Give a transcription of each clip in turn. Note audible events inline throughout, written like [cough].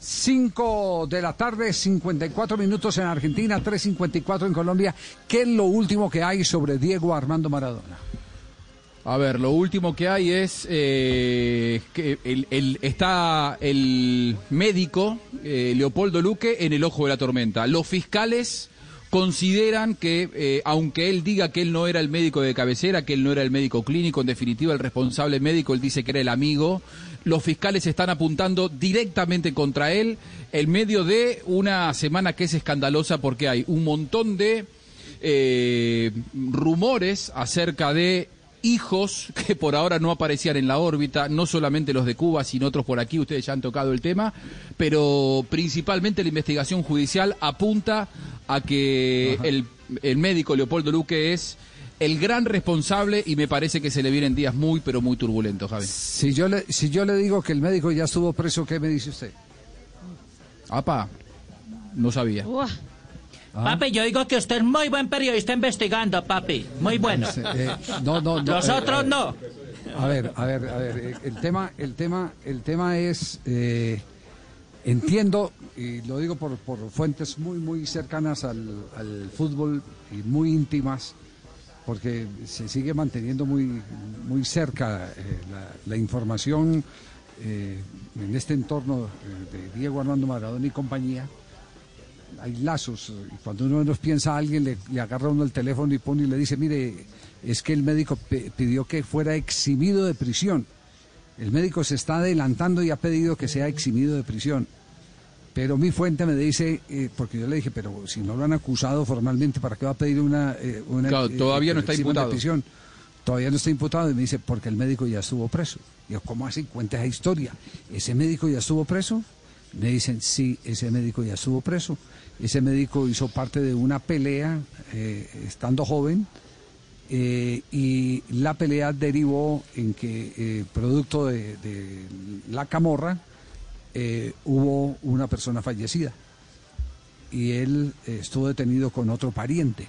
5 de la tarde, 54 minutos en Argentina, 3.54 en Colombia. ¿Qué es lo último que hay sobre Diego Armando Maradona? A ver, lo último que hay es eh, que el- está el médico eh, Leopoldo Luque en el ojo de la tormenta. Los fiscales consideran que, eh, aunque él diga que él no era el médico de cabecera, que él no era el médico clínico, en definitiva el responsable médico, él dice que era el amigo, los fiscales están apuntando directamente contra él en medio de una semana que es escandalosa porque hay un montón de eh, rumores acerca de hijos que por ahora no aparecían en la órbita, no solamente los de Cuba, sino otros por aquí, ustedes ya han tocado el tema, pero principalmente la investigación judicial apunta a que el, el médico Leopoldo Luque es el gran responsable y me parece que se le vienen días muy, pero muy turbulentos, Javi. Si yo le, si yo le digo que el médico ya estuvo preso, ¿qué me dice usted? Apa, no sabía. Papi, yo digo que usted es muy buen periodista investigando, papi. Muy bueno. Eh, no, no, no. Los eh, no. A ver, a ver, a ver. eh, El tema, el tema, el tema es, eh, entiendo y lo digo por, por fuentes muy, muy cercanas al, al fútbol y muy íntimas, porque se sigue manteniendo muy, muy cerca la, la información en este entorno de Diego Armando Maradona y compañía. Hay lazos, y cuando uno menos piensa a alguien, le, le agarra uno el teléfono y pone y le dice, mire, es que el médico pidió que fuera eximido de prisión. El médico se está adelantando y ha pedido que sea eximido de prisión. Pero mi fuente me dice, eh, porque yo le dije, pero si no lo han acusado formalmente, ¿para qué va a pedir una... eh, una Claro, todavía no está de imputado. prisión? Todavía no está imputado y me dice, porque el médico ya estuvo preso. Digo, ¿cómo así? Cuenta esa historia. ¿Ese médico ya estuvo preso? Me dicen, sí, ese médico ya estuvo preso. Ese médico hizo parte de una pelea eh, estando joven eh, y la pelea derivó en que, eh, producto de, de la camorra, hubo una persona fallecida y él estuvo detenido con otro pariente.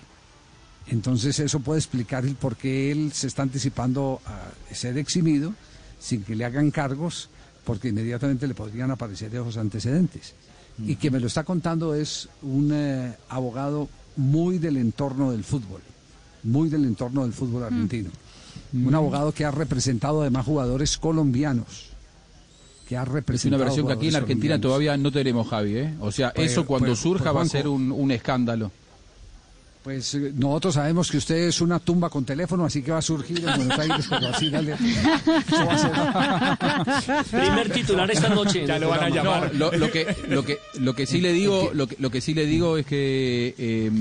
Entonces eso puede explicar el por qué él se está anticipando a ser eximido sin que le hagan cargos, porque inmediatamente le podrían aparecer esos antecedentes. Y que me lo está contando es un eh, abogado muy del entorno del fútbol, muy del entorno del fútbol argentino. Un abogado que ha representado además jugadores colombianos. Que ha Es representado una versión que aquí en Argentina colombianos. todavía no tenemos, Javi. ¿eh? O sea, Pues- eso cuando pues- surja pues, va a ser un, un escándalo. Pues eh, nosotros sabemos que usted es una tumba con teléfono, así que va a surgir en Buenos Aires, pero así dale. [laughs] Primer titular esta noche. Ya lo van a No, llamar. lo, lo que lo que lo que sí le digo lo que, lo que sí le digo es que eh,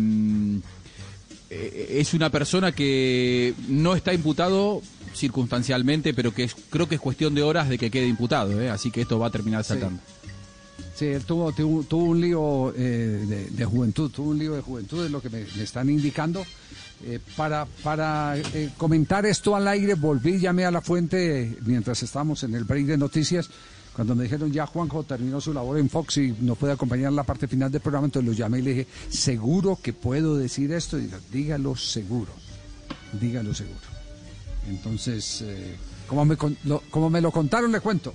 eh, es una persona que no está imputado circunstancialmente pero que es- creo que es cuestión de horas de que quede imputado ¿eh? así que esto va a terminar saltando Sí, él tuvo, tuvo, tuvo un lío eh, de, juventud, tuvo un lío de juventud, es lo que me, están indicando. Eh, para para eh, comentar esto al aire, volví, llamé a la fuente mientras estábamos en el break de noticias. Cuando me dijeron ya Juanjo terminó su labor en Fox y nos puede acompañar la parte final del programa, entonces lo llamé y le dije, ¿seguro que puedo decir esto? Y dijo, dígalo seguro, dígalo seguro. Entonces, como, me, lo, como me lo contaron, le cuento.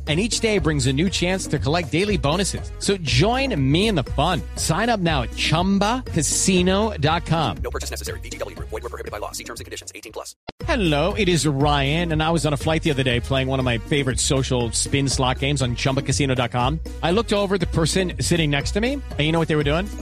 And each day brings a new chance to collect daily bonuses. So join me in the fun. Sign up now at chumbacasino.com. No purchase necessary. BGW. Void were prohibited by law. See terms and conditions. 18 plus. Hello, it is Ryan, and I was on a flight the other day playing one of my favorite social spin slot games on chumbacasino.com. I looked over at the person sitting next to me, and you know what they were doing?